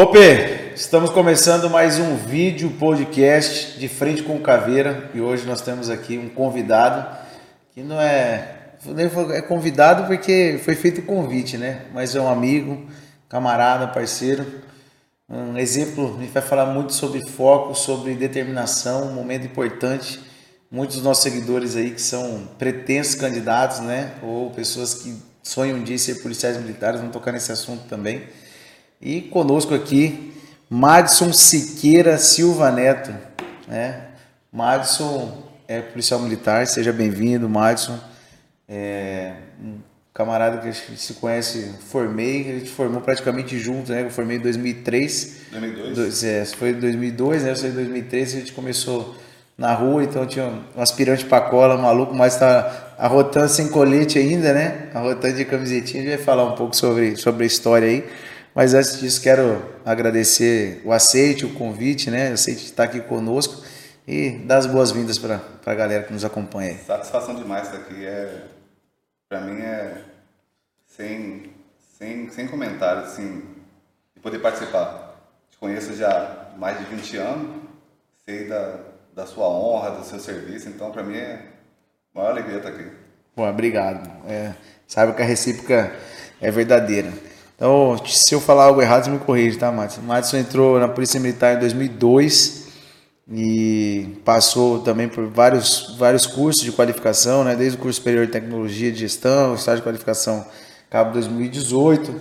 Ope, estamos começando mais um vídeo podcast de frente com Caveira e hoje nós temos aqui um convidado que não é é convidado porque foi feito o convite, né? Mas é um amigo, camarada, parceiro, um exemplo. A gente vai falar muito sobre foco, sobre determinação, um momento importante. Muitos dos nossos seguidores aí que são pretensos candidatos, né? Ou pessoas que sonham dia ser policiais militares, vão tocar nesse assunto também. E conosco aqui, Madison Siqueira Silva Neto. Né? Madison é policial militar, seja bem-vindo, Madison. É um camarada que a gente se conhece, formei, a gente formou praticamente junto, né? Eu formei em 2003. 2002? Dois, é, foi em 2002, né? Eu saí em 2003, a gente começou na rua, então tinha um aspirante para cola, um maluco, mas tá arrotando sem colete ainda, né? Arrotando de camisetinha, a gente vai falar um pouco sobre, sobre a história aí. Mas antes disso, quero agradecer o aceite, o convite, né? O aceite de estar aqui conosco e dar as boas-vindas para a galera que nos acompanha. Aí. Satisfação demais estar aqui. É, para mim é sem, sem, sem comentários, assim, de poder participar. Te conheço já há mais de 20 anos, sei da, da sua honra, do seu serviço, então para mim é maior alegria estar aqui. Bom, obrigado. É, sabe que a recíproca é verdadeira. Então, se eu falar algo errado, você me corrige, tá, Madison? Madison entrou na Polícia Militar em 2002 e passou também por vários, vários cursos de qualificação, né? desde o curso superior de tecnologia de gestão, estágio de qualificação cabo 2018,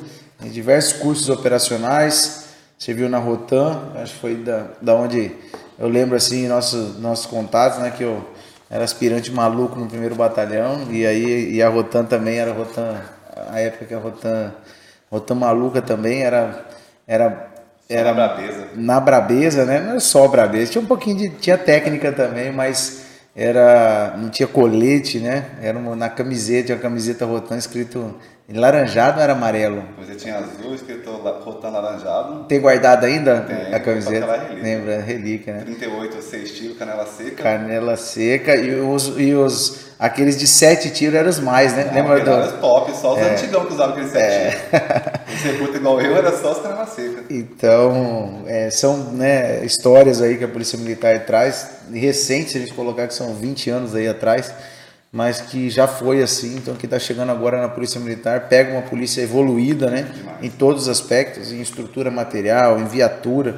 diversos cursos operacionais, você viu na Rotan, acho que foi da, da onde eu lembro assim, nossos, nossos contatos, né, que eu era aspirante maluco no primeiro batalhão, e aí e a Rotan também era Rotan, a época que a Rotan Rotan Maluca também era. Era, era na Brabeza. Na Brabeza, né? Não é só Brabeza. Tinha um pouquinho de. Tinha técnica também, mas era. Não tinha colete, né? Era uma, na camiseta, uma camiseta Rotan escrito Laranjado ou era amarelo? Você tinha azul, escrito Rotan laranjado. Tem guardado ainda Tem, a camiseta? relíquia. Lembra? Relíquia, né? 38, 6 tiros, canela seca. Canela seca e os, e os aqueles de sete tiros eram os mais, né? Não, Lembra do... Era top, só os É. antigão que usavam aqueles 7 É. tiros. Você curta igual eu, era só os seca. Então, é, são né, histórias aí que a Polícia Militar traz, recentes, se a gente colocar que são 20 anos aí atrás, mas que já foi assim, então que está chegando agora na Polícia Militar, pega uma polícia evoluída, né, Demais. em todos os aspectos, em estrutura material, em viatura.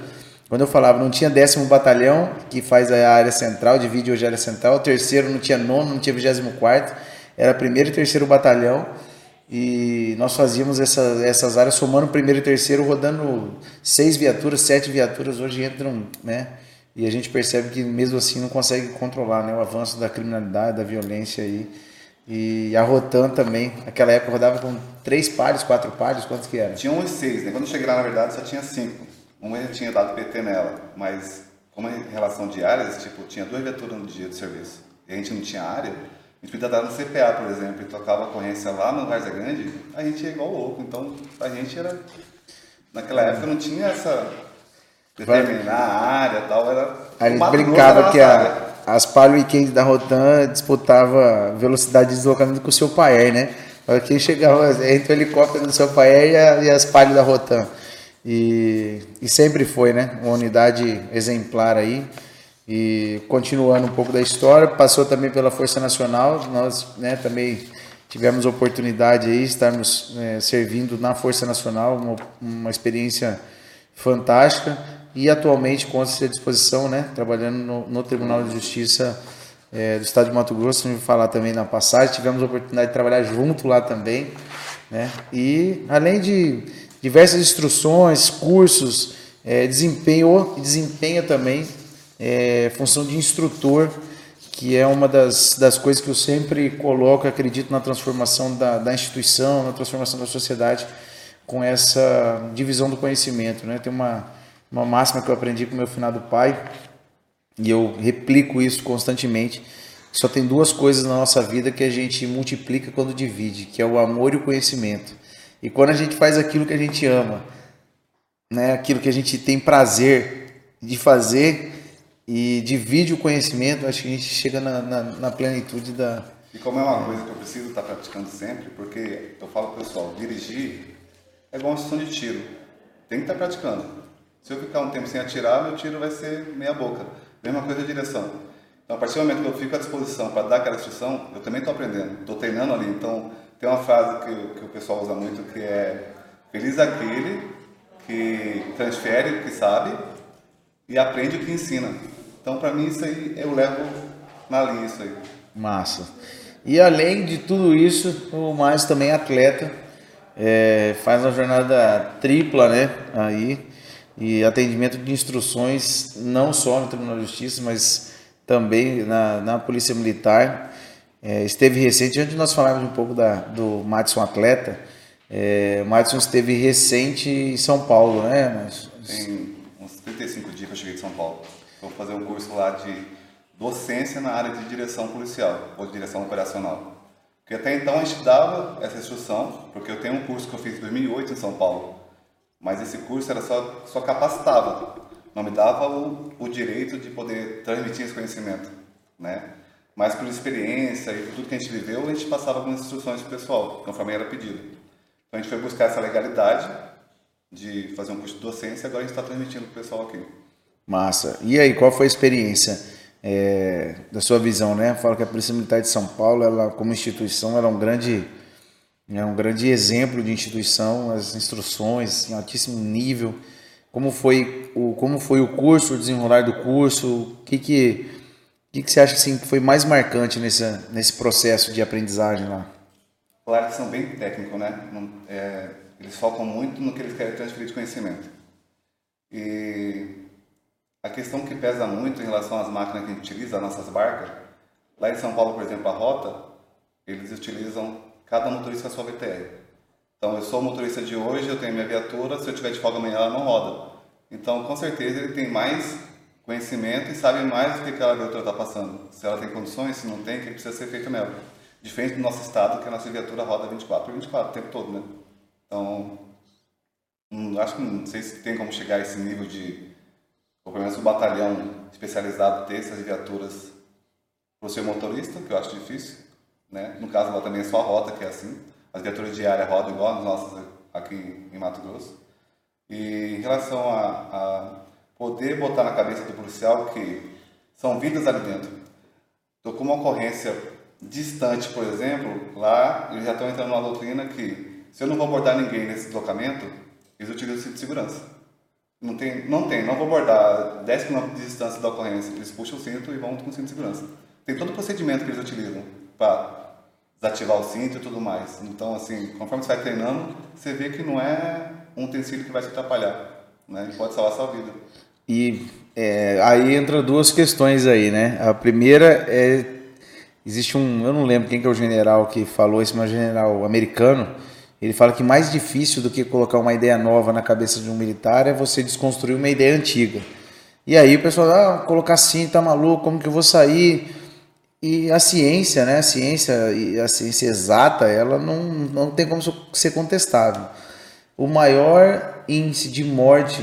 Quando eu falava, não tinha décimo batalhão, que faz a área central, divide hoje a área central, o terceiro não tinha nono, não tinha vigésimo quarto, era primeiro e terceiro batalhão, e nós fazíamos essa, essas áreas somando primeiro e terceiro, rodando seis viaturas, sete viaturas, hoje entram, né? E a gente percebe que mesmo assim não consegue controlar né, o avanço da criminalidade, da violência aí. E a Rotan também, naquela época rodava com três pares, quatro pares, quantos que era? Tinha uns 6, né? Quando eu cheguei lá, na verdade, só tinha 5. Um eu tinha dado PT nela, mas como em relação de áreas, tipo, tinha duas viaturas no dia de serviço. E a gente não tinha área, a gente podia dar no CPA, por exemplo, e tocava a ocorrência lá no Várzea Grande, a gente ia igual louco. Então, a gente era... Naquela época não tinha essa... Determinar a área e tal, era... A gente brincava que a, área. as Palio Weekend da Rotan disputava velocidade de deslocamento com o seu Paer, né? Quem chegava entre o helicóptero do seu Paer e, a, e as Palio da Rotan. E, e sempre foi, né? Uma unidade exemplar aí. E continuando um pouco da história, passou também pela Força Nacional. Nós né, também tivemos oportunidade aí, estarmos eh, servindo na Força Nacional, uma, uma experiência fantástica e atualmente consta-se à disposição, né, trabalhando no, no Tribunal de Justiça eh, do Estado de Mato Grosso, vou falar também na passagem, tivemos a oportunidade de trabalhar junto lá também, né, e além de diversas instruções, cursos, eh, desempenho desempenha também eh, função de instrutor, que é uma das, das coisas que eu sempre coloco, acredito na transformação da, da instituição, na transformação da sociedade, com essa divisão do conhecimento. Né? Tem uma, uma máxima que eu aprendi com meu finado pai, e eu replico isso constantemente. Só tem duas coisas na nossa vida que a gente multiplica quando divide, que é o amor e o conhecimento. E quando a gente faz aquilo que a gente ama, né, aquilo que a gente tem prazer de fazer e divide o conhecimento, acho que a gente chega na, na, na plenitude da. E como é uma coisa que eu preciso estar praticando sempre, porque eu falo pessoal, dirigir é igual uma sessão de tiro. Tem que estar praticando. Se eu ficar um tempo sem atirar, meu tiro vai ser meia boca. Mesma coisa a direção. Então, a partir do momento que eu fico à disposição para dar aquela instrução, eu também estou aprendendo, estou treinando ali. Então, tem uma frase que, que o pessoal usa muito que é feliz aquele que transfere o que sabe e aprende o que ensina. Então, para mim, isso aí eu levo na linha isso aí. Massa. E além de tudo isso, o mais também é atleta, é, faz uma jornada tripla, né? Aí, e atendimento de instruções, não só no Tribunal de Justiça, mas também na, na Polícia Militar. É, esteve recente, antes de nós falarmos um pouco da, do Madison Atleta, é, o Madison esteve recente em São Paulo, né? Mas... Tem uns 35 dias que eu cheguei de São Paulo. Vou fazer um curso lá de docência na área de direção policial ou de direção operacional. Porque até então a gente dava essa instrução, porque eu tenho um curso que eu fiz em 2008 em São Paulo, mas esse curso era só, só capacitava, não me dava o, o direito de poder transmitir esse conhecimento, né? Mas por experiência e por tudo que a gente viveu, a gente passava algumas instruções para o pessoal, conforme era pedido. Então a gente foi buscar essa legalidade de fazer um curso de docência agora a gente está transmitindo o pessoal aqui. Massa. E aí, qual foi a experiência é, da sua visão, né? Fala que a Polícia Militar de São Paulo, ela como instituição, ela é um grande é um grande exemplo de instituição, as instruções em altíssimo nível. Como foi o como foi o curso, o desenrolar do curso? O que que o que, que você acha assim, que foi mais marcante nesse, nesse processo de aprendizagem lá? Claro que são bem técnicos, né? É, eles focam muito no que eles querem transferir de conhecimento. E a questão que pesa muito em relação às máquinas que a gente utiliza, as nossas barcas, lá em São Paulo, por exemplo, a rota, eles utilizam cada motorista a sua VTR. Então, eu sou motorista de hoje, eu tenho minha viatura, se eu tiver de folga amanhã, ela não roda. Então, com certeza, ele tem mais conhecimento e sabe mais do que aquela viatura está passando. Se ela tem condições, se não tem, o que precisa ser feito nela. Diferente do nosso estado, que a nossa viatura roda 24 por 24 o tempo todo, né? Então, hum, acho que não sei se tem como chegar a esse nível de ou pelo menos o batalhão especializado ter essas viaturas para o seu motorista, que eu acho difícil. Né? No caso lá também é só a rota que é assim. As viaturas diárias rodam igual as nossas aqui em Mato Grosso. E em relação a, a poder botar na cabeça do policial que são vidas ali dentro. Então, com uma ocorrência distante, por exemplo, lá eles já estão entrando numa doutrina que se eu não vou abordar ninguém nesse deslocamento, eles utilizam o cinto de segurança. Não tem, não tem, não vou abordar 10 km de distância da ocorrência. Eles puxam o cinto e vão com o cinto de segurança. Tem todo o procedimento que eles utilizam para desativar o cinto e tudo mais. Então, assim, conforme você vai treinando, você vê que não é um utensílio que vai te atrapalhar, né? Ele pode salvar a sua vida. E é, aí entra duas questões aí, né? A primeira é existe um, eu não lembro quem que é o general que falou isso, mas general americano ele fala que mais difícil do que colocar uma ideia nova na cabeça de um militar é você desconstruir uma ideia antiga. E aí o pessoal, ah, colocar assim, tá maluco, como que eu vou sair? E a ciência, né, a ciência a ciência exata, ela não, não tem como ser contestável. O maior índice de morte,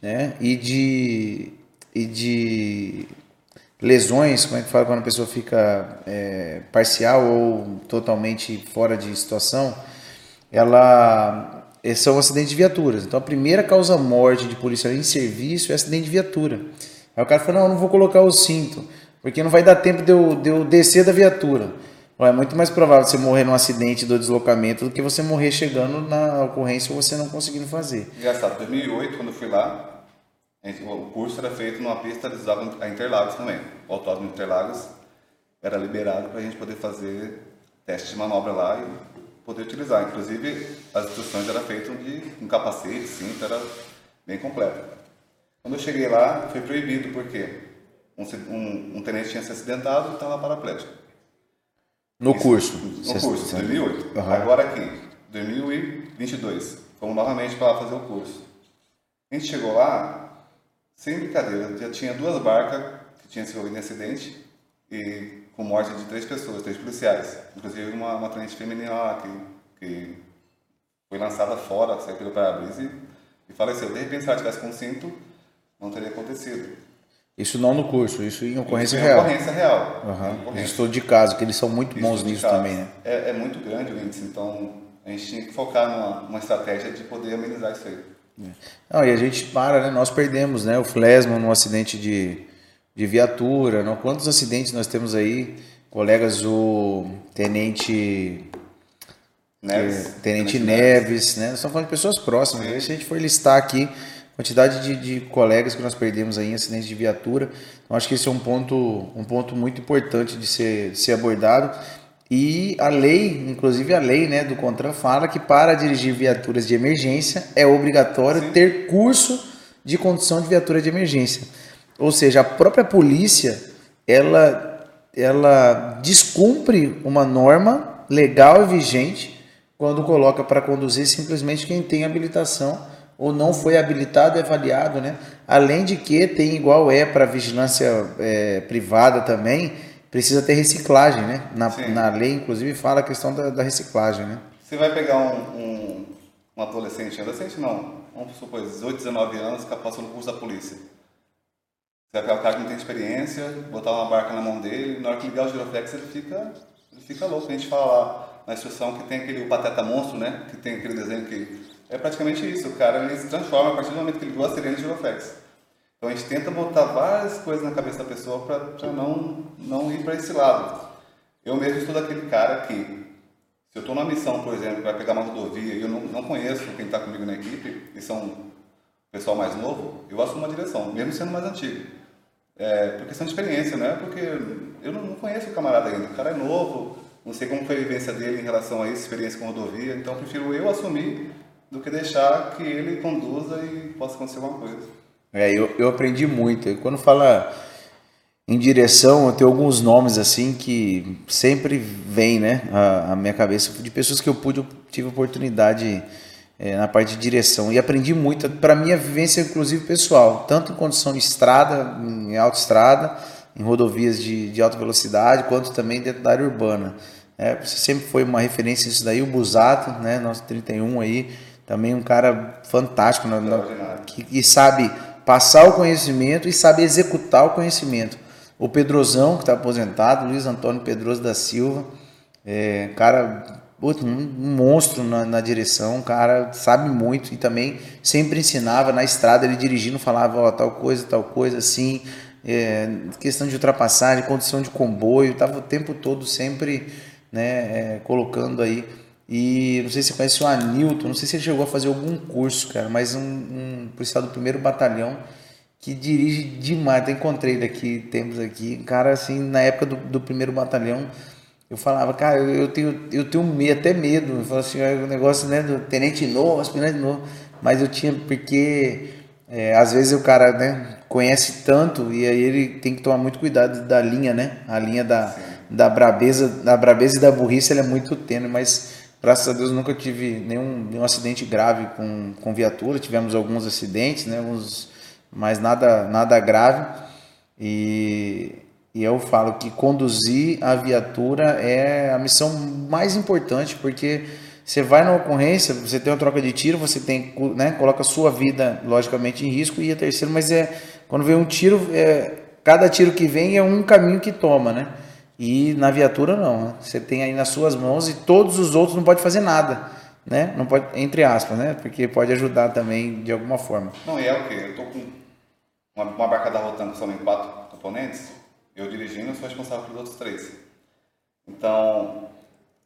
né, e de e de lesões, como é que fala quando a pessoa fica é, parcial ou totalmente fora de situação, ela são acidentes de viaturas. Então a primeira causa morte de policial em serviço é acidente de viatura. Aí o cara fala, não, não vou colocar o cinto, porque não vai dar tempo de eu, de eu descer da viatura. É muito mais provável você morrer num acidente do deslocamento do que você morrer chegando na ocorrência ou você não conseguindo fazer. Engraçado, em 2008, quando eu fui lá, o curso era feito numa pista, eles a Interlagos também. O autódromo de Interlagos era liberado para a gente poder fazer teste de manobra lá e poder utilizar. Inclusive, as instruções eram feitas de um capacete, cinto, era bem completo. Quando eu cheguei lá, foi proibido, porque um, um, um tenente tinha se acidentado e estava paraplégico. No Isso, curso? No curso, 2008. Uhum. Agora aqui, 2022, fomos novamente para lá fazer o curso. A gente chegou lá, sem brincadeira, já tinha duas barcas que tinham se envolvido em acidente e com morte de três pessoas, três policiais. Inclusive uma, uma tenente feminina lá que, que foi lançada fora, saiu pelo para-brisa e, e faleceu. De repente, se ela tivesse com cinto, não teria acontecido. Isso não no curso, isso em ocorrência isso real. ocorrência real. Uhum. Estudo de caso, que eles são muito bons nisso também, né? É, é, muito grande o índice, então a gente tinha que focar numa, numa estratégia de poder amenizar isso aí. Não, e a gente para, né? Nós perdemos, né? O Flesman num acidente de, de viatura. Não? Quantos acidentes nós temos aí? Colegas, o Tenente Neves, Tenente, Tenente Neves, Neves, né? Nós estamos falando de pessoas próximas. Sim. Se a gente for listar aqui quantidade de, de, colegas que nós perdemos aí em acidentes de viatura, então acho que esse é um ponto, um ponto muito importante de ser, de ser abordado. E a lei, inclusive a lei né, do CONTRAN fala que para dirigir viaturas de emergência é obrigatório Sim. ter curso de condução de viatura de emergência. Ou seja, a própria polícia ela, ela descumpre uma norma legal e vigente quando coloca para conduzir simplesmente quem tem habilitação ou não foi habilitado e avaliado, né? Além de que tem igual é para vigilância é, privada também, precisa ter reciclagem, né? Na, na lei, inclusive, fala a questão da, da reciclagem, né? Você vai pegar um, um, um adolescente, adolescente não, vamos supor, 18, 19 anos, que passou no curso da polícia. Você vai pegar o cara que não tem experiência, botar uma barca na mão dele, na hora que ligar o giroflex ele fica, ele fica louco. A gente fala lá na instrução que tem aquele pateta monstro, né? Que tem aquele desenho que... É praticamente isso, o cara ele se transforma a partir do momento que ele liga a sirene de giroflex. Então a gente tenta botar várias coisas na cabeça da pessoa para não, não ir para esse lado. Eu mesmo sou daquele cara que, se eu estou numa missão, por exemplo, para pegar uma rodovia e eu não, não conheço quem está comigo na equipe, e são pessoal mais novo, eu assumo uma direção, mesmo sendo mais antigo. É, por questão de experiência, não é porque eu não, não conheço o camarada ainda. O cara é novo, não sei como foi a vivência dele em relação a isso, experiência com rodovia, então prefiro eu assumir do que deixar que ele conduza e possa acontecer alguma coisa. É, eu, eu aprendi muito. Quando fala em direção, eu tenho alguns nomes assim que sempre vem, né, à minha cabeça de pessoas que eu pude, eu tive oportunidade é, na parte de direção e aprendi muito para minha vivência, inclusive pessoal, tanto em condição de estrada, em autoestrada, em rodovias de, de alta velocidade, quanto também dentro da área urbana. É, você sempre foi uma referência nisso daí, o Busato, né, nosso 31 aí, também um cara fantástico, né, que, que sabe passar o conhecimento e saber executar o conhecimento. O Pedrozão, que está aposentado, Luiz Antônio Pedroso da Silva, é, cara, um monstro na, na, direção, cara sabe muito e também sempre ensinava na estrada, ele dirigindo, falava ó, tal coisa, tal coisa, assim, é, questão de ultrapassagem, condição de comboio, estava o tempo todo sempre né, é, colocando aí e não sei se você conhece o Anilton, não sei se ele chegou a fazer algum curso, cara, mas um, um policial do primeiro batalhão que dirige demais. Eu encontrei daqui, temos aqui, cara, assim, na época do, do primeiro batalhão, eu falava, cara, eu, tenho, eu tenho medo, até medo. Eu falava assim, o negócio né, do tenente novo, aspirante novo, mas eu tinha, porque é, às vezes o cara né, conhece tanto e aí ele tem que tomar muito cuidado da linha, né? A linha da, da brabeza, da brabeza e da burrice ela é muito tênue, mas Graças a Deus nunca tive nenhum, nenhum acidente grave com, com viatura. Tivemos alguns acidentes, né? Uns, mas nada, nada grave. E, e eu falo que conduzir a viatura é a missão mais importante, porque você vai na ocorrência, você tem uma troca de tiro, você tem, né, coloca a sua vida, logicamente, em risco, e a terceira, mas é quando vem um tiro, é, cada tiro que vem é um caminho que toma, né? E na viatura não, né? você tem aí nas suas mãos e todos os outros não pode fazer nada, né? Não pode, entre aspas, né? Porque pode ajudar também de alguma forma. Não, e é o quê? Eu tô com uma, uma barca da Rotan que somente quatro componentes, eu dirigindo, eu sou responsável pelos outros três. Então,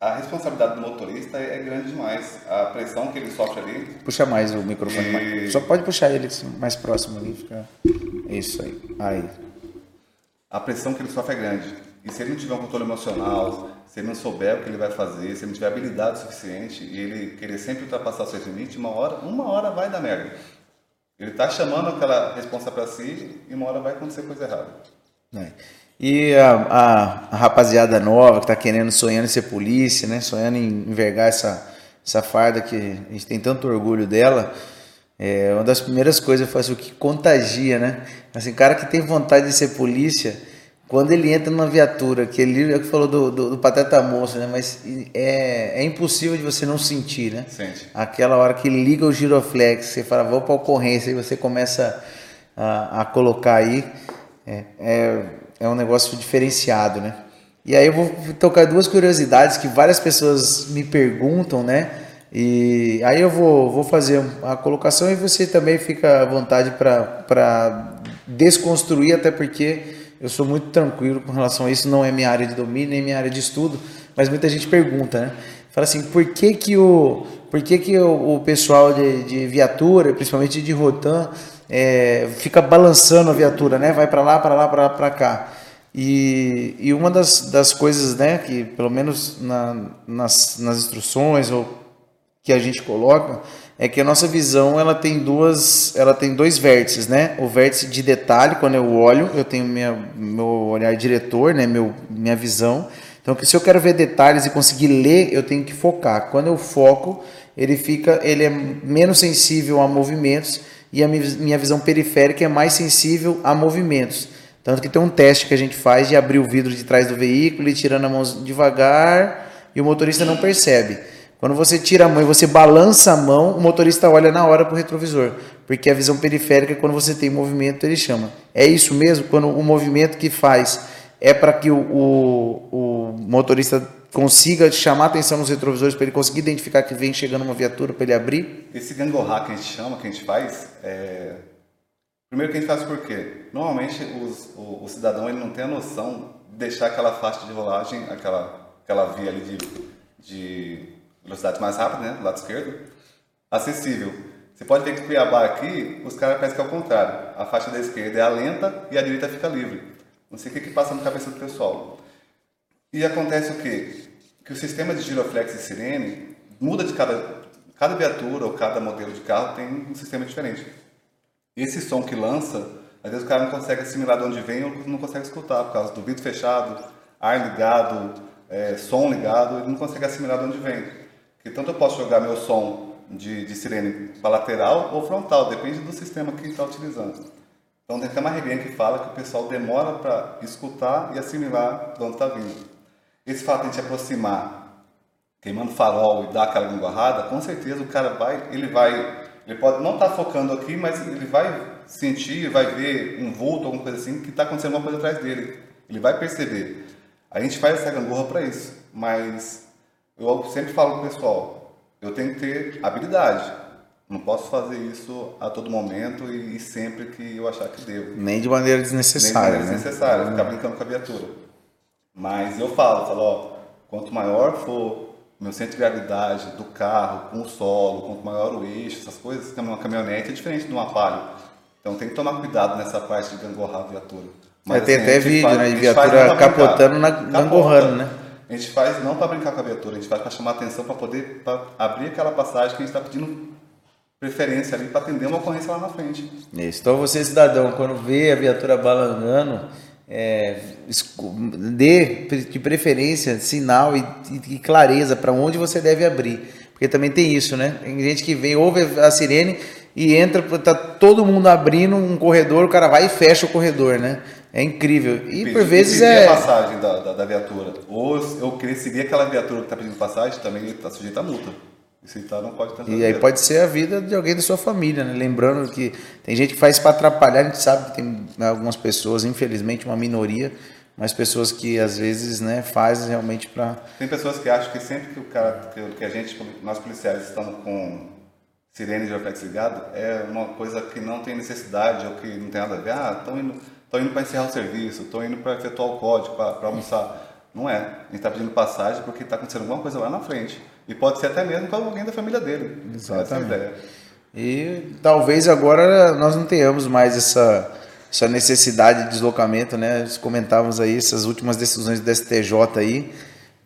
a responsabilidade do motorista é grande demais. A pressão que ele sofre ali. Puxa mais o microfone. E... Mais. Só pode puxar ele mais próximo ali. Fica... Isso aí. Aí. A pressão que ele sofre é grande. E se ele não tiver um controle emocional, se ele não souber o que ele vai fazer, se ele não tiver habilidade suficiente e ele querer sempre ultrapassar seus limites, uma hora, uma hora vai dar merda. Ele está chamando aquela responsa para si e uma hora vai acontecer coisa errada. É. E a, a, a, rapaziada nova que está querendo, sonhando em ser polícia, né? sonhando em envergar essa, essa farda que a gente tem tanto orgulho dela, é, uma das primeiras coisas eu faço o que contagia, né? Assim, cara que tem vontade de ser polícia, quando ele entra numa viatura, que ele é que falou do, do, do, Pateta Moço, né? Mas é, é impossível de você não sentir, né? Sente. Aquela hora que liga o giroflex, você fala, vou para ocorrência, e você começa a, a colocar aí, é, é, é, um negócio diferenciado, né? E aí eu vou tocar duas curiosidades que várias pessoas me perguntam, né? E aí eu vou, vou fazer a colocação e você também fica à vontade para desconstruir, até porque eu sou muito tranquilo com relação a isso, não é minha área de domínio, nem minha área de estudo, mas muita gente pergunta, né? Fala assim, por que que o, por que que o, o pessoal de, de viatura, principalmente de Rotan, é, fica balançando a viatura, né? Vai para lá, para lá, para cá. E, e uma das, das coisas, né, que pelo menos na, nas, nas instruções ou que a gente coloca, é que a nossa visão ela tem duas, ela tem dois vértices, né? O vértice de detalhe, quando eu olho, eu tenho minha, meu olhar diretor, né? Meu, minha visão. Então, se eu quero ver detalhes e conseguir ler, eu tenho que focar. Quando eu foco, ele fica, ele é menos sensível a movimentos e a minha visão periférica é mais sensível a movimentos. Tanto que tem um teste que a gente faz de abrir o vidro de trás do veículo e tirando a mão devagar e o motorista não percebe. Quando você tira a mão e você balança a mão, o motorista olha na hora para o retrovisor, porque a visão periférica, quando você tem movimento, ele chama. É isso mesmo? Quando o movimento que faz é para que o, o, o, motorista consiga chamar atenção nos retrovisores, para ele conseguir identificar que vem chegando uma viatura, para ele abrir? Esse gangorra que a gente chama, que a gente faz, é... primeiro que a gente faz por quê? Normalmente os, o, o, cidadão ele não tem a noção de deixar aquela faixa de rolagem, aquela, aquela via ali de, de velocidade mais rápida, né, do lado esquerdo, acessível. Você pode ver que Cuiabá aqui, os caras pensam que é o contrário. A faixa da esquerda é a lenta e a direita fica livre. Não sei o que, que passa na cabeça do pessoal. E acontece o quê? Que o sistema de giroflex e sirene muda de cada... Cada viatura ou cada modelo de carro tem um sistema diferente. Esse som que lança, às vezes o cara não consegue assimilar de onde vem ou não consegue escutar, por causa do vidro fechado, ar ligado, é, som ligado, ele não consegue assimilar de onde vem. Que tanto eu posso jogar meu som de, de sirene para lateral ou frontal, depende do sistema que está utilizando. Então tem até uma regrinha que fala que o pessoal demora para escutar e assimilar de onde está vindo. Esse fato de gente aproximar, queimando farol e dar aquela linguarrada, com certeza o cara vai, ele vai, ele pode não estar tá focando aqui, mas ele vai sentir, vai ver um vulto, alguma coisa assim, que está acontecendo alguma coisa atrás dele. Ele vai perceber. A gente faz essa gangorra para isso, mas eu sempre falo pro pessoal, eu tenho que ter habilidade. Não posso fazer isso a todo momento e, sempre que eu achar que devo. Nem de maneira desnecessária. Nem de maneira né? desnecessária, ficar brincando com a viatura. Mas eu falo, falo, ó, quanto maior for meu centro de gravidade do carro, com o solo, quanto maior o eixo, essas coisas, uma caminhonete é diferente de um apalho. Então tem que tomar cuidado nessa parte de gangorrar a viatura. Mas, é, tem assim, até vídeo, faz, né? De viatura capotando na gangorrando, né? A gente faz não para brincar com a viatura, a gente faz para chamar atenção, para poder pra abrir aquela passagem que a gente está pedindo preferência ali para atender uma ocorrência lá na frente. Isso. Então você, cidadão, quando vê a viatura balangando, é, dê de preferência sinal e, e clareza para onde você deve abrir. Porque também tem isso, né? Tem gente que vem, ouve a sirene e entra, tá todo mundo abrindo um corredor, o cara vai e fecha o corredor, né? É incrível. E Pedi, por vezes é. a passagem da, da, da, viatura. Ou eu seguir aquela viatura que está pedindo passagem, também está sujeita a multa. Isso então não pode E aí pode ser a vida de alguém da sua família, né? Lembrando que tem gente que faz para atrapalhar, a gente sabe que tem algumas pessoas, infelizmente, uma minoria, mas pessoas que às vezes, né, fazem realmente para. Tem pessoas que acham que sempre que o cara, que a gente, nós policiais estamos com sirene de reflexo ligado, é uma coisa que não tem necessidade ou que não tem nada a ver. Ah, estão indo estou indo para encerrar o serviço, estou indo para efetuar o código, para almoçar. Não é. A gente está pedindo passagem porque está acontecendo alguma coisa lá na frente. E pode ser até mesmo com alguém da família dele. Exatamente. É E talvez agora nós não tenhamos mais essa, essa necessidade de deslocamento, né? Comentávamos aí essas últimas decisões do STJ aí,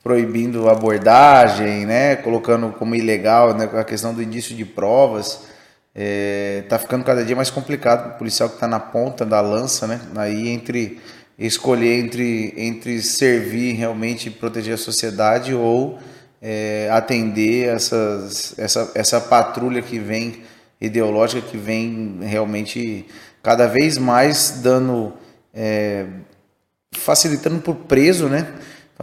proibindo abordagem, né? Colocando como ilegal né? a questão do indício de provas é, tá ficando cada dia mais complicado para o policial que está na ponta da lança, né? Aí entre escolher entre, entre servir realmente proteger a sociedade ou é, atender essas, essa, essa patrulha que vem ideológica que vem realmente cada vez mais dando é, facilitando por preso, né?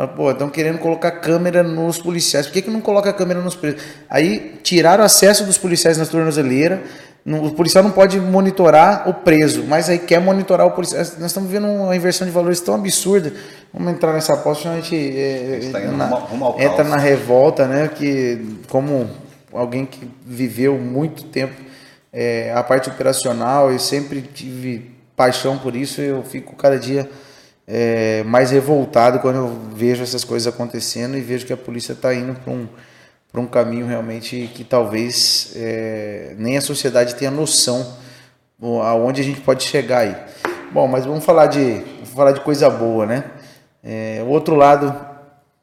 Fala, pô, estão querendo colocar câmera nos policiais. Por que, que não coloca câmera nos presos? Aí tiraram acesso dos policiais na tornozeleira. O policial não pode monitorar o preso, mas aí quer monitorar o policial. Nós estamos vendo uma inversão de valores tão absurda. Vamos entrar nessa aposta, a gente, é, a gente tá na, rumo, rumo entra na revolta, né? Que como alguém que viveu muito tempo é, a parte operacional e sempre tive paixão por isso, eu fico cada dia é, mais revoltado quando eu vejo essas coisas acontecendo e vejo que a polícia está indo para um, um caminho realmente que talvez é, nem a sociedade tenha noção aonde a gente pode chegar aí. Bom, mas vamos falar de, vamos falar de coisa boa, né? É, o outro lado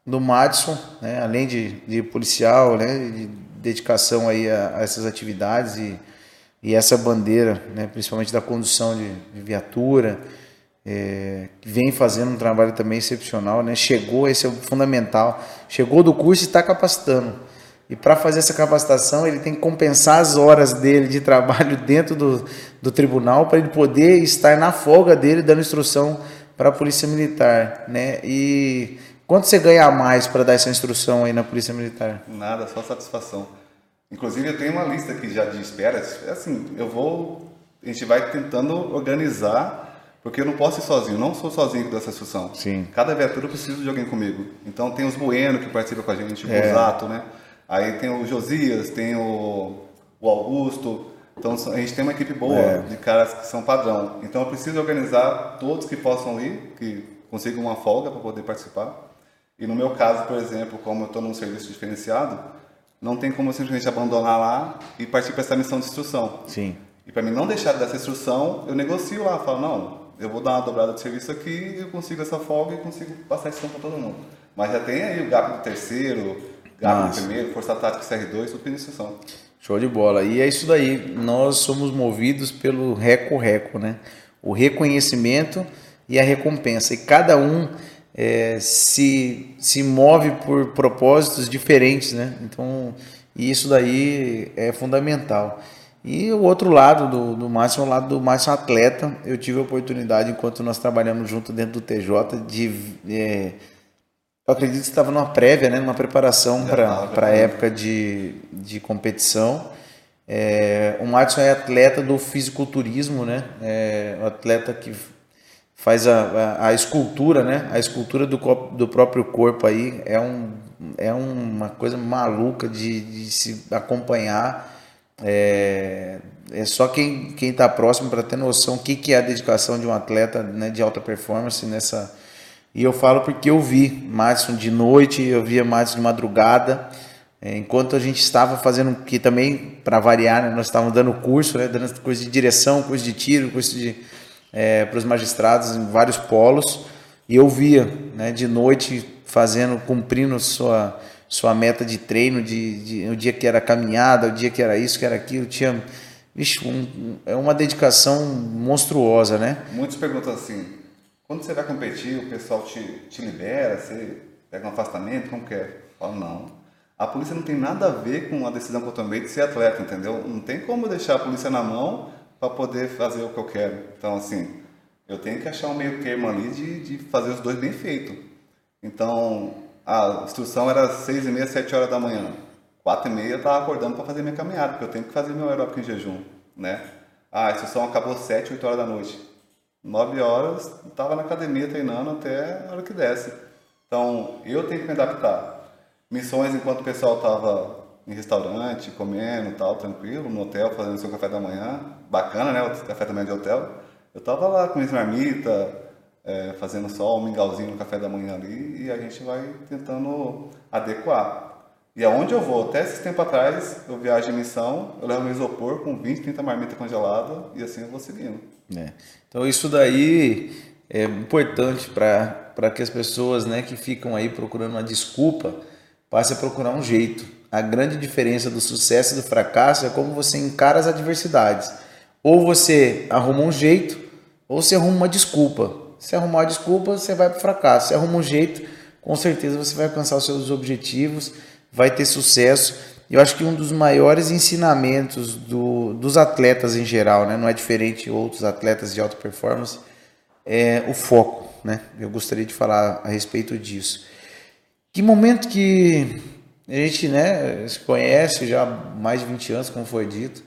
do Madison, né, além de, de policial, né, de dedicação aí a, a essas atividades e, e essa bandeira, né, principalmente da condução de, de viatura, é, vem fazendo um trabalho também excepcional, né? Chegou, esse é o fundamental, chegou do curso e está capacitando. E para fazer essa capacitação, ele tem que compensar as horas dele de trabalho dentro do, do tribunal para ele poder estar na folga dele dando instrução para a Polícia Militar, né? E quanto você ganha a mais para dar essa instrução aí na Polícia Militar? Nada, só satisfação. Inclusive eu tenho uma lista aqui já de esperas. É assim, eu vou, a gente vai tentando organizar porque eu não posso ir sozinho, não sou sozinho dessa instrução. Sim. Cada viatura eu preciso de alguém comigo. Então tem os Bueno que participam com a gente, o é. Zato, né? Aí tem o Josias, tem o, o Augusto. Então a gente tem uma equipe boa é. de caras que são padrão. Então eu preciso organizar todos que possam ir, que consigam uma folga para poder participar. E no meu caso, por exemplo, como eu estou num serviço diferenciado, não tem como simplesmente abandonar lá e partir para essa missão de instrução. Sim. E para mim não deixar dessa instrução, eu negocio lá, falo, não, eu vou dar uma dobrada de serviço aqui, eu consigo essa folga e consigo passar esse para todo mundo. Mas já tem aí o gap do terceiro, gap Nossa. do primeiro, força tática CR2, tudo iniciação. Show de bola. E é isso daí, nós somos movidos pelo reco-reco, né? O reconhecimento e a recompensa. E cada um é, se, se move por propósitos diferentes, né? Então, isso daí é fundamental. E o outro lado do, do Márcio é o lado do Márcio atleta. Eu tive a oportunidade, enquanto nós trabalhamos junto dentro do TJ, de. É, eu acredito que estava numa prévia, né, numa preparação para a época de, de competição. É, o Márcio é atleta do fisiculturismo, né? É, um atleta que faz a, a, a, escultura, né? A escultura do, do próprio corpo aí é, um, é uma coisa maluca de, de se acompanhar é, é só quem está próximo para ter noção o que, que é a dedicação de um atleta né, de alta performance nessa. E eu falo porque eu vi Márcio de noite, eu via Márcio de madrugada, é, enquanto a gente estava fazendo, que também, para variar, né, nós estávamos dando curso, né, dando curso de direção, curso de tiro, curso de, é, para os magistrados em vários polos, e eu via né, de noite fazendo, cumprindo sua sua meta de treino, de, de, o dia que era caminhada, o dia que era isso, que era aquilo, tinha vixe, um, é uma dedicação monstruosa, né? Muitos perguntam assim, quando você vai competir, o pessoal te, te libera, você pega um afastamento, como que é? Eu falo, não. A polícia não tem nada a ver com a decisão que eu tomei de ser atleta, entendeu? Não tem como deixar a polícia na mão para poder fazer o que eu quero. Então, assim, eu tenho que achar um meio termo ali de, de fazer os dois bem feito. Então, a instrução era seis e meia, sete horas da manhã. Quatro e meia eu estava acordando para fazer minha caminhada, porque eu tenho que fazer meu aeróbico em jejum, né? Ah, a instrução acabou sete, oito horas da noite. Nove horas, estava na academia treinando até a hora que desce. Então, eu tenho que me adaptar. Missões enquanto o pessoal estava em restaurante, comendo tal, tranquilo, no hotel, fazendo seu café da manhã. Bacana, né? O café da manhã de hotel. Eu estava lá com minha marmita, é, fazendo só um mingauzinho no café da manhã ali e a gente vai tentando adequar. E aonde eu vou, até esse tempo atrás, eu viajo em missão, eu levo meu isopor com 20, 30 marmitas congeladas e assim eu vou seguindo. É. Então isso daí é importante para que as pessoas né, que ficam aí procurando uma desculpa passem a procurar um jeito. A grande diferença do sucesso e do fracasso é como você encara as adversidades. Ou você arruma um jeito, ou você arruma uma desculpa. Se arrumar desculpa, você vai para o fracasso. Se arruma um jeito, com certeza você vai alcançar os seus objetivos, vai ter sucesso. Eu acho que um dos maiores ensinamentos do, dos atletas em geral, né, não é diferente de outros atletas de alta performance, é o foco. Né? Eu gostaria de falar a respeito disso. Que momento que a gente né, se conhece já há mais de 20 anos, como foi dito,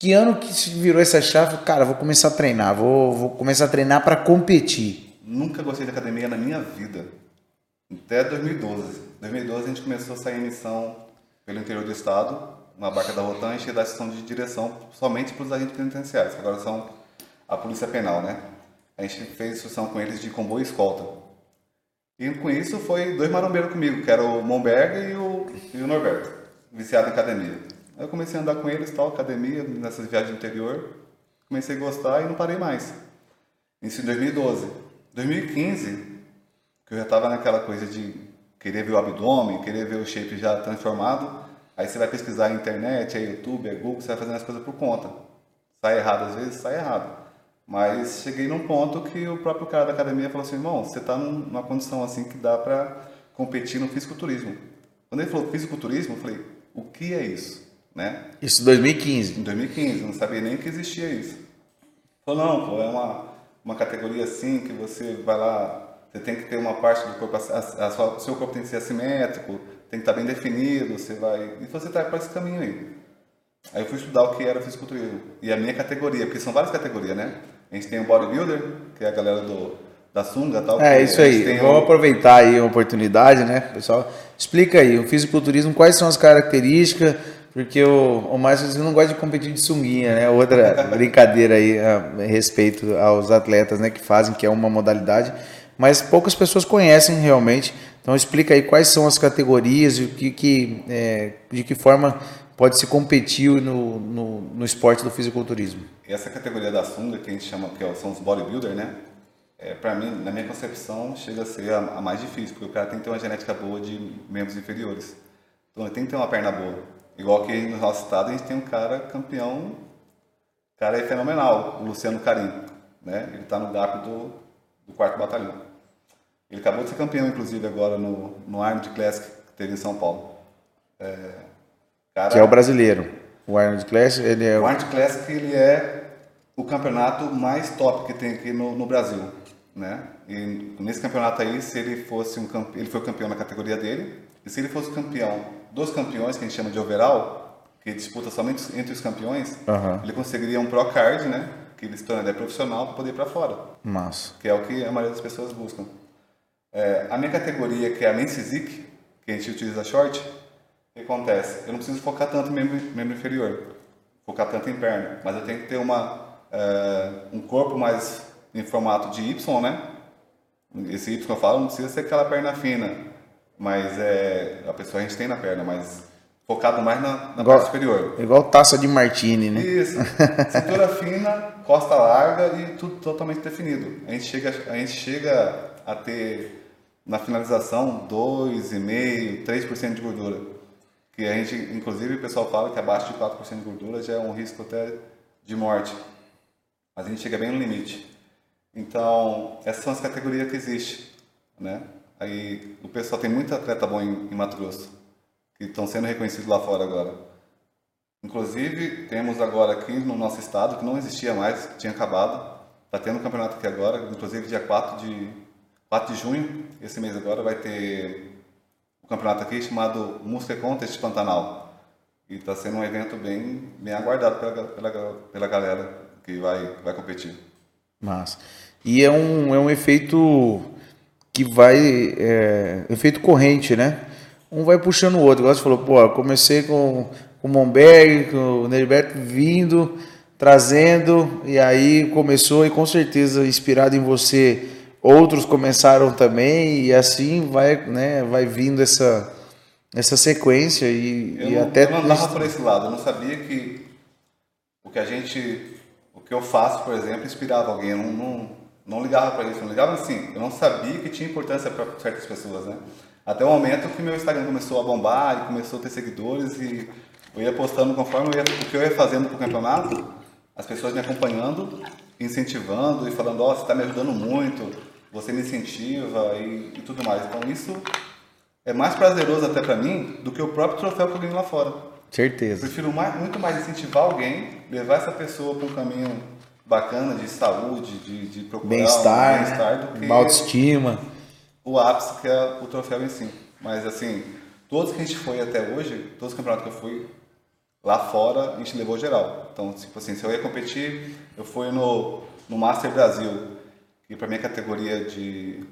que ano que se virou essa chave? Cara, vou começar a treinar, vou, vou começar a treinar para competir. Nunca gostei de academia na minha vida. Até 2012. 2012 a gente começou a sair em missão pelo interior do estado, uma barca da Rotan, e da sessão de direção somente para os agentes penitenciários, que agora são a polícia penal, né? A gente fez instrução com eles de comboio e escolta. E com isso foi dois marombeiros comigo, que era o Momberg e o, e o Norberto, viciado em academia. Aí eu comecei a andar com eles, tal, academia, nessas viagens no interior. Comecei a gostar e não parei mais. Isso em 2012. 2015, que eu já estava naquela coisa de querer ver o abdômen, querer ver o shape já transformado, aí você vai pesquisar na internet, é YouTube, é Google, você vai fazendo as coisas por conta. Sai errado às vezes, sai errado. Mas cheguei num ponto que o próprio cara da academia falou assim, irmão, você está numa condição assim que dá para competir no fisiculturismo. Quando ele falou fisiculturismo, eu falei, o que é isso? Né? Isso em 2015? Em 2015, eu não sabia nem que existia isso. Falou, não, pô, é uma, uma categoria assim que você vai lá você tem que ter uma parte do corpo, o seu corpo tem que ser assimétrico, tem que estar bem definido, você vai. E você está para esse caminho aí. Aí eu fui estudar o que era fisiculturismo. E a minha categoria, porque são várias categorias, né? A gente tem o bodybuilder, que é a galera do, da sunga e tal. É, isso aí. Vamos o... aproveitar aí a oportunidade, né, pessoal? Explica aí, o fisiculturismo, quais são as características, porque o, o Márcio não gosta de competir de sunguinha, né? Outra brincadeira aí a, respeito aos atletas, né, que fazem, que é uma modalidade mas poucas pessoas conhecem realmente. Então explica aí quais são as categorias e que, que, é, de que forma pode se competir no, no, no, esporte do fisiculturismo. Essa categoria da sunga que a gente chama que são os bodybuilder, né? É, para mim, na minha concepção, chega a ser a, a, mais difícil, porque o cara tem que ter uma genética boa de membros inferiores. Então ele tem que ter uma perna boa. Igual que no nosso estado a gente tem um cara campeão, o cara é fenomenal, o Luciano Carim, né? Ele está no GAP do, do quarto batalhão. Ele acabou de ser campeão, inclusive, agora no, no Arnold Classic que teve em São Paulo. É, cara, que é o brasileiro. O Arnold Classic, ele é... O Arnold Classic, ele é o campeonato mais top que tem aqui no, no Brasil, né? E nesse campeonato aí, se ele fosse um ele foi campeão na categoria dele, e se ele fosse campeão dos campeões, que a gente chama de overall, que disputa somente entre os campeões, uhum. ele conseguiria um pro card, né? Que ele se tornaria profissional para poder ir para fora. Massa. Que é o que a maioria das pessoas buscam. É, a minha categoria, que é a Mensizik, que a gente utiliza short, o que acontece? Eu não preciso focar tanto em membro, membro inferior, focar tanto em perna, mas eu tenho que ter uma, é, um corpo mais em formato de Y, né? Esse Y que eu falo não precisa ser aquela perna fina, mas é, a pessoa a gente tem na perna, mas focado mais na, na igual, parte superior. Igual taça de martini, né? Isso. Cintura fina, costa larga e tudo totalmente definido. A gente chega, a gente chega a ter na finalização 2,5%, 3% de gordura. Que a gente, inclusive, o pessoal fala que abaixo de 4% de gordura já é um risco até de morte. Mas a gente chega bem no limite. Então, essas são as categorias que existem, né? Aí o pessoal tem muito atleta bom em, em Mato Grosso, que estão sendo reconhecidos lá fora agora. Inclusive, temos agora aqui no nosso estado, que não existia mais, tinha acabado, está tendo um campeonato aqui agora, inclusive dia 4 de 4 de junho, esse mês agora, vai ter um campeonato aqui chamado Música Contest Pantanal. E está sendo um evento bem, bem aguardado pela, pela, pela galera que vai, vai competir. Mas E é um, é um efeito que vai. É, efeito corrente, né? Um vai puxando o outro. Igual você falou, pô, comecei com, com o Momberg, com o Neriberto vindo, trazendo, e aí começou, e com certeza inspirado em você outros começaram também e assim vai, né, vai vindo essa, essa sequência e, eu e não, até eu não andava por esse lado, eu não sabia que o que a gente, o que eu faço, por exemplo, inspirava alguém, eu não, não, não ligava para isso, não ligava assim, eu não sabia que tinha importância para certas pessoas, né? Até o momento que meu Instagram começou a bombar e começou a ter seguidores e eu ia postando conforme eu ia, o que eu ia fazendo pro campeonato, as pessoas me acompanhando, incentivando e falando, ó, oh, você está me ajudando muito, você me incentiva e, e tudo mais. Então isso é mais prazeroso até para mim do que o próprio troféu que eu ganho lá fora. Certeza. Eu prefiro mais, muito mais incentivar alguém, levar essa pessoa para um caminho bacana de saúde, de, de procurar bem-estar, um bem-estar né? do que uma autoestima. O ápice que é o troféu em si. Mas assim, todos que a gente foi até hoje, todos os campeonatos que eu fui lá fora, a gente levou geral. Então, tipo assim, se eu ia competir, eu fui no, no Master Brasil e para minha categoria de,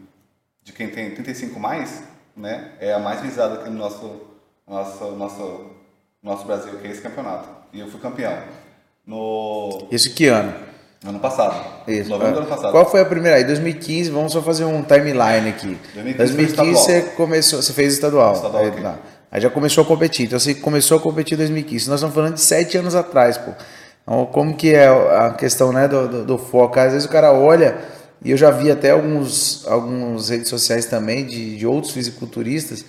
de quem tem 35 mais, né, é a mais visada aqui no nosso, nossa, nosso, nosso Brasil, que é esse campeonato. E eu fui campeão. No Isso que ano? Ano passado. Isso. Novembro do ano passado. Qual foi a primeira? Aí 2015, vamos só fazer um timeline aqui. 2015 2015 foi você começou, você fez estadual. Estadual, aí, ok. tá. Aí já começou a competir. Então você começou a competir em 2015. Nós estamos falando de sete anos atrás, pô. Então, como que é a questão né, do, do, do foco? Às vezes o cara olha, e eu já vi até alguns, algumas redes sociais também de, de outros fisiculturistas.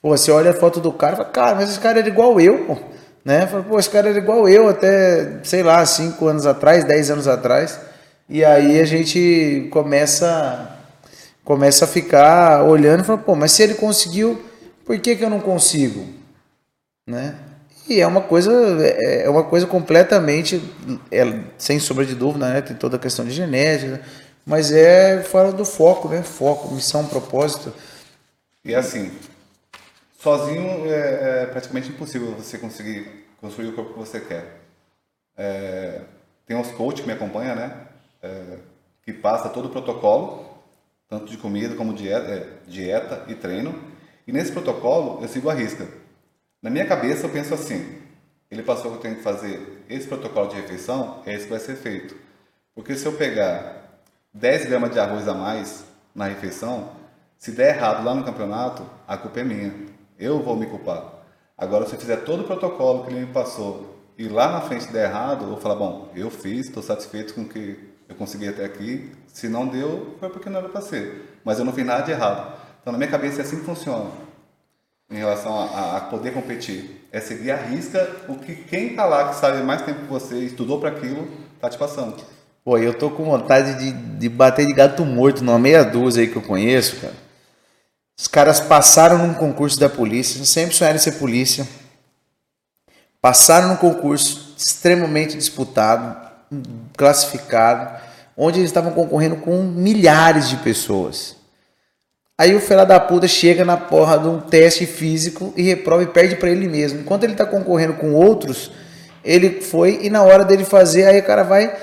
Pô, você olha a foto do cara e fala, cara, mas esse cara era igual eu, pô. Né? Fala, pô, esse cara era igual eu até, sei lá, cinco anos atrás, dez anos atrás. E aí a gente começa começa a ficar olhando e fala, pô, mas se ele conseguiu, por que, que eu não consigo? Né? E é uma coisa, é uma coisa completamente, é, sem sombra de dúvida, né? Tem toda a questão de genética, mas é fora do foco, né? Foco, missão, propósito. E assim, sozinho é, é praticamente impossível você conseguir construir o corpo que você quer. É, tem uns coaches que me acompanham, né? É, que passa todo o protocolo, tanto de comida como dieta, é, dieta e treino. E nesse protocolo eu sigo a risca. Na minha cabeça eu penso assim: ele passou que eu tenho que fazer esse protocolo de refeição, é esse que vai ser feito. Porque se eu pegar 10 gramas de arroz a mais na refeição, se der errado lá no campeonato, a culpa é minha. Eu vou me culpar. Agora, se eu fizer todo o protocolo que ele me passou e lá na frente der errado, eu vou falar: bom, eu fiz, estou satisfeito com o que eu consegui até aqui. Se não deu, foi porque não era para ser. Mas eu não fiz nada de errado. Então, na minha cabeça, é assim que funciona em relação a, a poder competir. É seguir a risca o que quem tá lá, que sabe mais tempo que você, estudou para aquilo, tá te passando. Pô, eu tô com vontade de, de bater de gato morto numa meia dúzia aí que eu conheço, cara. Os caras passaram num concurso da polícia, sempre sonharam ser polícia. Passaram num concurso extremamente disputado, classificado, onde eles estavam concorrendo com milhares de pessoas. Aí o filho da puta chega na porra de um teste físico e reprova e perde pra ele mesmo. Enquanto ele tá concorrendo com outros, ele foi e na hora dele fazer, aí o cara vai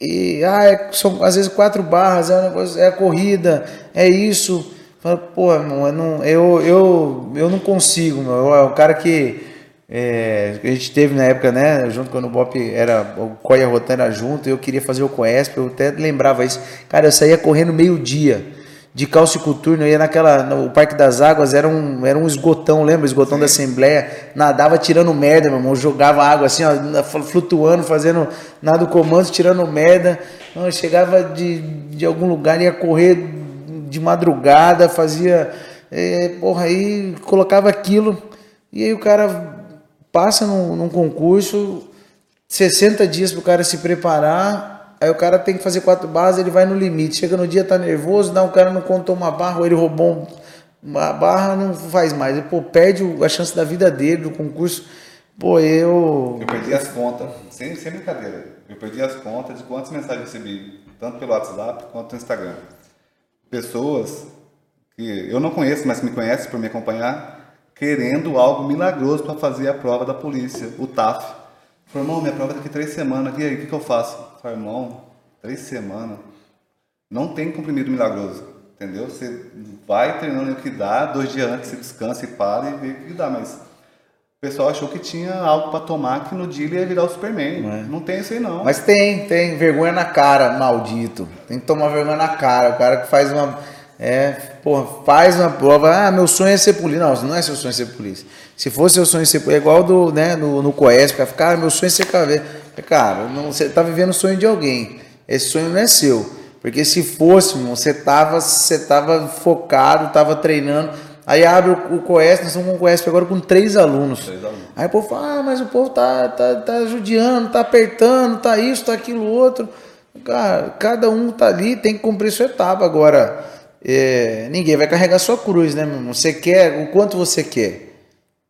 e ah, é- são às vezes quatro barras, é, um negócio, é a corrida, é isso. Fala, pô, irmão, eu não, eu, eu, eu não consigo, meu. É um cara que é, a gente teve na época, né, junto quando o Bop era, o Coia Rotan era junto, eu queria fazer o Coesp, eu até lembrava isso. Cara, eu saía correndo meio-dia de calciculturno, eu ia naquela, no Parque das Águas, era um, era um esgotão, lembra? Esgotão da Assembleia, nadava tirando merda, meu irmão, jogava água assim, ó, flutuando, fazendo nada do comando, tirando merda. Eu chegava de, de algum lugar, ia correr de madrugada, fazia, é, porra, aí colocava aquilo, e aí o cara passa num, num concurso, 60 dias pro cara se preparar, aí o cara tem que fazer quatro barras, ele vai no limite. Chega no dia, tá nervoso, dá, o cara não contou uma barra, ou ele roubou um- uma barra, não faz mais. Ele, pô, perde o- a chance da vida dele, do concurso. Pô, eu. Eu perdi as contas, sem, sem brincadeira. Eu perdi as contas de quantas mensagens eu recebi, tanto pelo WhatsApp quanto no Instagram. Pessoas que eu não conheço, mas que me conhecem por me acompanhar, querendo algo milagroso para fazer a prova da polícia, o TAF. Falei, irmão, minha prova é daqui três semanas, e aí, o que, que eu faço? Falei, irmão, três semanas. Não tem comprimido milagroso, entendeu? Você vai treinando o que dá, dois dias antes você descansa e para e vê o que dá, mas pessoal achou que tinha algo para tomar que no dia ele ia virar o Superman. Não, tem isso aí não. Mas tem, tem vergonha na cara, maldito. Tem que tomar vergonha na cara. O cara que faz uma. É, porra, faz uma prova. Ah, meu sonho é ser polícia. Não, não é seu sonho ser polícia. Se fosse seu sonho ser polícia, é igual do, né, no, no Coesp, o cara fica, cara, meu sonho é ser caveira. Cara, não, você tá vivendo o sonho de alguém. Esse sonho não é seu. Porque se fosse, irmão, você tava, você tava focado, tava treinando. Aí abre o, o Coesp, nós estamos com o Coesp agora com três alunos. Três alunos. Aí o povo fala, ah, mas o povo tá, tá, tá judiando, tá apertando, tá isso, tá aquilo outro. Cara, cada um tá ali, tem que cumprir sua etapa. Agora, é, ninguém vai carregar sua cruz, né, meu irmão? Você quer, o quanto você quer,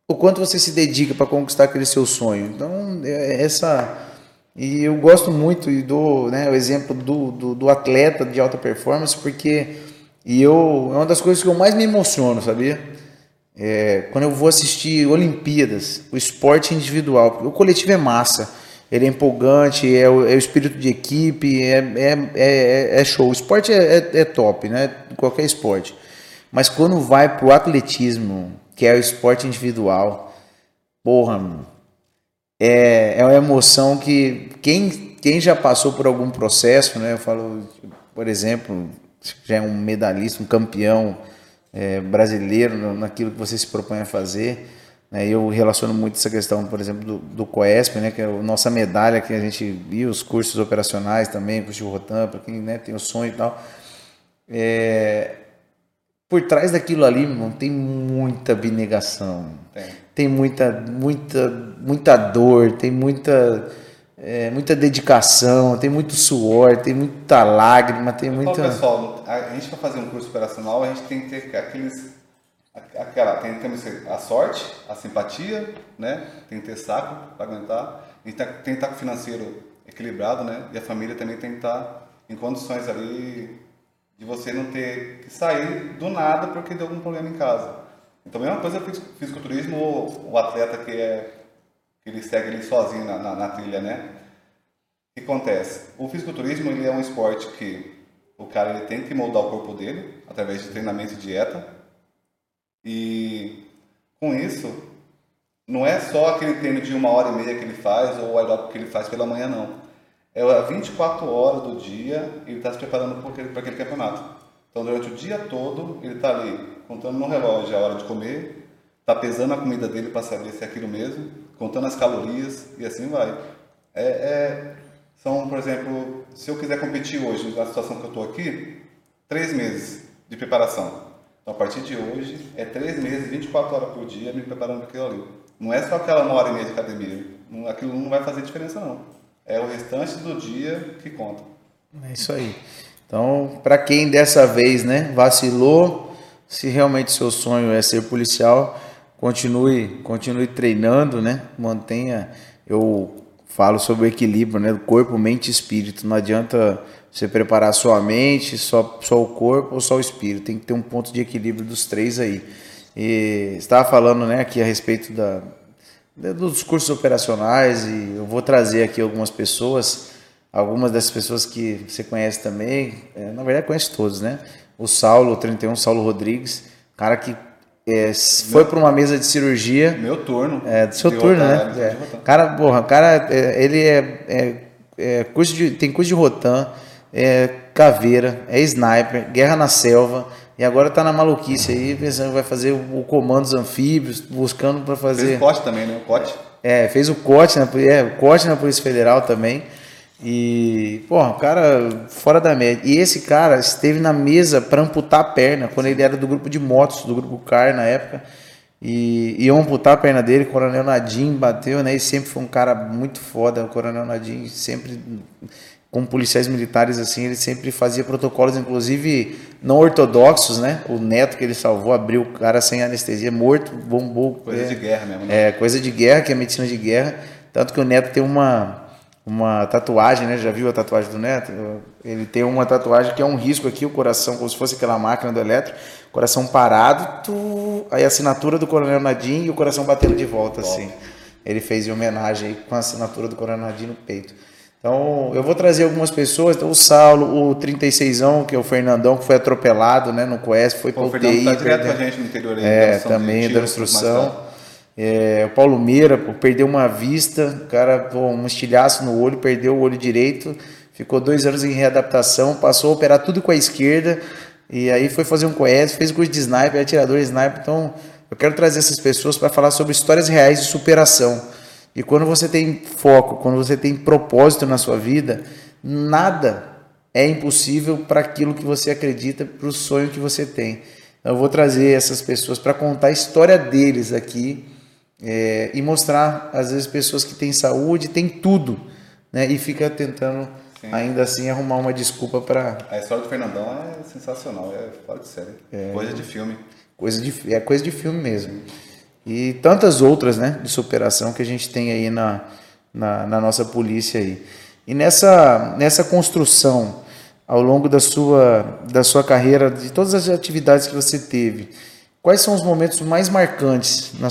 o quanto você se dedica para conquistar aquele seu sonho. Então, é essa. E eu gosto muito e dou né, o exemplo do, do, do atleta de alta performance, porque e eu, é uma das coisas que eu mais me emociono, sabia? É, quando eu vou assistir Olimpíadas, o esporte individual, porque o coletivo é massa, ele é empolgante, é o, é o espírito de equipe, é, é, é, é show. O esporte é, é, é top, né? Qualquer esporte. Mas quando vai pro atletismo, que é o esporte individual. Porra, é, é uma emoção que quem, quem já passou por algum processo, né? Eu falo, por exemplo, já é um medalhista, um campeão é, brasileiro naquilo que você se propõe a fazer. Né? Eu relaciono muito essa questão, por exemplo, do, do COESP, né? que é a nossa medalha que a gente viu, os cursos operacionais também, curso de Rotan, para quem né, tem o sonho e tal. É, por trás daquilo ali, não tem muita abnegação. Tem. tem muita, muita, muita dor, tem muita, é, muita dedicação, tem muito suor, tem muita lágrima, tem muita. pessoal, a gente para fazer um curso operacional, a gente tem que ter aqueles aquela tem que ter a sorte, a simpatia, né? Tem que ter saco para aguentar, e tem que estar com o financeiro equilibrado, né? E a família também tem que estar em condições ali de você não ter que sair do nada porque deu algum problema em casa. Então, a mesma coisa fisiculturismo o atleta que é ele segue ali sozinho na, na, na trilha, né? O que acontece? O fisiculturismo ele é um esporte que o cara ele tem que moldar o corpo dele através de treinamento e dieta. E com isso, não é só aquele treino de uma hora e meia que ele faz ou o aeróbico que ele faz pela manhã, não é 24 horas do dia ele está se preparando para aquele, aquele campeonato. Então, durante o dia todo, ele está ali contando no relógio a hora de comer, está pesando a comida dele para saber se é aquilo mesmo, contando as calorias e assim vai. É, é, são, por exemplo, se eu quiser competir hoje, na situação que eu estou aqui, três meses de preparação. Então, a partir de hoje, é três meses, 24 horas por dia, me preparando para aquilo ali. Não é só aquela uma hora e meia de academia. Aquilo não vai fazer diferença, não é o restante do dia que conta. É isso aí. Então, para quem dessa vez, né, vacilou, se realmente seu sonho é ser policial, continue, continue treinando, né? Mantenha. Eu falo sobre o equilíbrio, né, do corpo, mente e espírito. Não adianta você preparar sua mente, só só o corpo ou só o espírito. Tem que ter um ponto de equilíbrio dos três aí. E estava falando, né, aqui a respeito da dos cursos operacionais e eu vou trazer aqui algumas pessoas, algumas dessas pessoas que você conhece também, é, na verdade conhece todos, né? O Saulo, o 31, Saulo Rodrigues, cara que é, foi para uma mesa de cirurgia. Meu turno. É, do seu turno, né? É. Cara, porra, cara, é, ele é, é, é, curso de, tem curso de Rotan, é caveira, é sniper, guerra na selva, e agora tá na maluquice aí, pensando que vai fazer o, o comandos anfíbios, buscando para fazer. Fez o corte também, né? O corte. É, fez o corte na, é, o corte na Polícia Federal também. E, pô, o cara fora da média. E esse cara esteve na mesa para amputar a perna, quando ele era do grupo de motos, do grupo CAR na época. E iam amputar a perna dele, o Coronel Nadim bateu, né? E sempre foi um cara muito foda. O Coronel Nadim sempre com policiais militares assim, ele sempre fazia protocolos, inclusive não ortodoxos, né? O neto que ele salvou abriu o cara sem anestesia, morto, bombou. Coisa é, de guerra mesmo. Né? É, coisa de guerra, que é medicina de guerra. Tanto que o neto tem uma, uma tatuagem, né? Já viu a tatuagem do neto? Ele tem uma tatuagem que é um risco aqui, o coração, como se fosse aquela máquina do elétrico, coração parado, tu, aí a assinatura do Coronel Nadim e o coração batendo de volta, assim. Ele fez em homenagem com a assinatura do Coronel Nadim no peito. Então, eu vou trazer algumas pessoas, então, o Saulo, o 36ão, que é o Fernandão, que foi atropelado, né, no Coes, foi para o UTI. Tá direto com a gente no interior aí, É, também, da instrução. É, o Paulo Meira, pô, perdeu uma vista, o cara, pô, um estilhaço no olho, perdeu o olho direito, ficou dois anos em readaptação, passou a operar tudo com a esquerda, e aí foi fazer um Coes, fez curso de sniper, atirador sniper, então eu quero trazer essas pessoas para falar sobre histórias reais de superação. E quando você tem foco, quando você tem propósito na sua vida, nada é impossível para aquilo que você acredita, para o sonho que você tem. Então, eu vou trazer essas pessoas para contar a história deles aqui é, e mostrar, às vezes, pessoas que têm saúde, têm tudo, né? E fica tentando Sim. ainda assim arrumar uma desculpa para. A história do Fernandão é sensacional, é fora de série. É, coisa de filme. Coisa de, é coisa de filme mesmo. E tantas outras né, de superação que a gente tem aí na, na, na, nossa polícia aí. E nessa, nessa construção, ao longo da sua, da sua carreira, de todas as atividades que você teve, quais são os momentos mais marcantes na